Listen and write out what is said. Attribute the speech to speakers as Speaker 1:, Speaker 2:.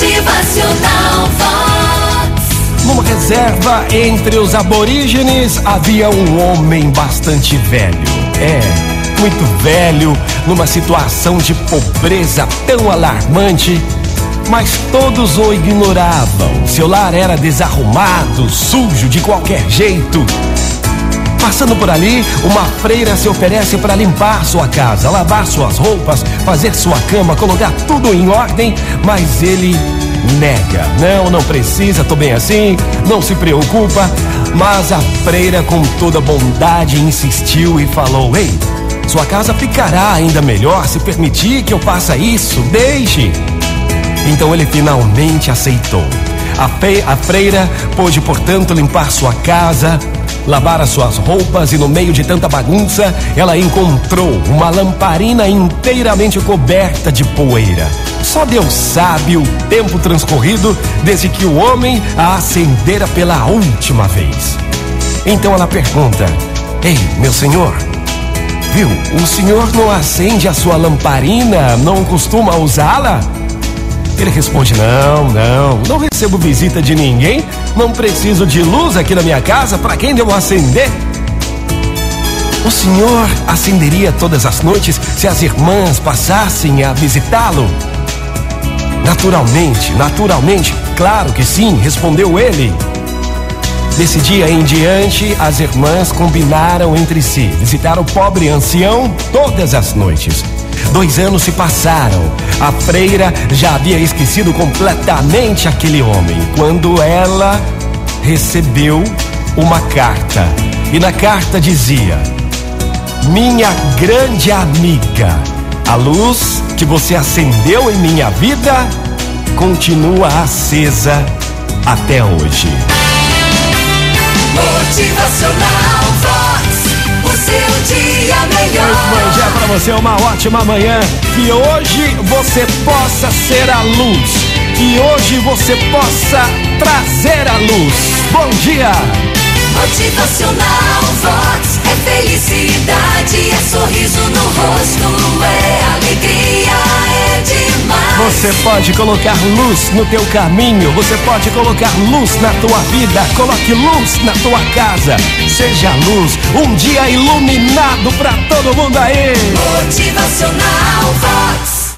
Speaker 1: Motivacional Vox.
Speaker 2: Numa reserva entre os aborígenes havia um homem bastante velho. É, muito velho, numa situação de pobreza tão alarmante, mas todos o ignoravam. Seu lar era desarrumado, sujo de qualquer jeito. Passando por ali, uma freira se oferece para limpar sua casa, lavar suas roupas, fazer sua cama, colocar tudo em ordem, mas ele nega. Não, não precisa, tô bem assim, não se preocupa. Mas a freira, com toda bondade, insistiu e falou: Ei, sua casa ficará ainda melhor se permitir que eu faça isso, deixe. Então ele finalmente aceitou. A, freira pôde, portanto, limpar sua casa, lavar as suas roupas e no meio de tanta bagunça, ela encontrou uma lamparina inteiramente coberta de poeira. Só Deus sabe o tempo transcorrido desde que o homem a acendera pela última vez. Então ela pergunta: Ei, meu senhor, viu, o senhor não acende a sua lamparina? Não costuma usá-la? Ele responde: Não, não, não recebo visita de ninguém, não preciso de luz aqui na minha casa, para quem devo acender? O senhor acenderia todas as noites se as irmãs passassem a visitá-lo? Naturalmente, naturalmente, claro que sim, respondeu ele. Desse dia em diante, as irmãs combinaram entre si visitar o pobre ancião todas as noites. Dois anos se passaram. A freira já havia esquecido completamente aquele homem quando ela recebeu uma carta. E na carta dizia: Minha grande amiga, a luz que você acendeu em minha vida continua acesa até hoje.
Speaker 1: Motivacional
Speaker 2: você, uma ótima manhã. Que hoje você possa ser a luz. Que hoje você possa trazer a luz. Bom dia!
Speaker 1: Motivacional Vox. É felicidade, é sorriso no rosto,
Speaker 2: Você pode colocar luz no teu caminho, você pode colocar luz na tua vida, coloque luz na tua casa. Seja luz, um dia iluminado pra todo mundo aí.
Speaker 1: Motivacional Vox.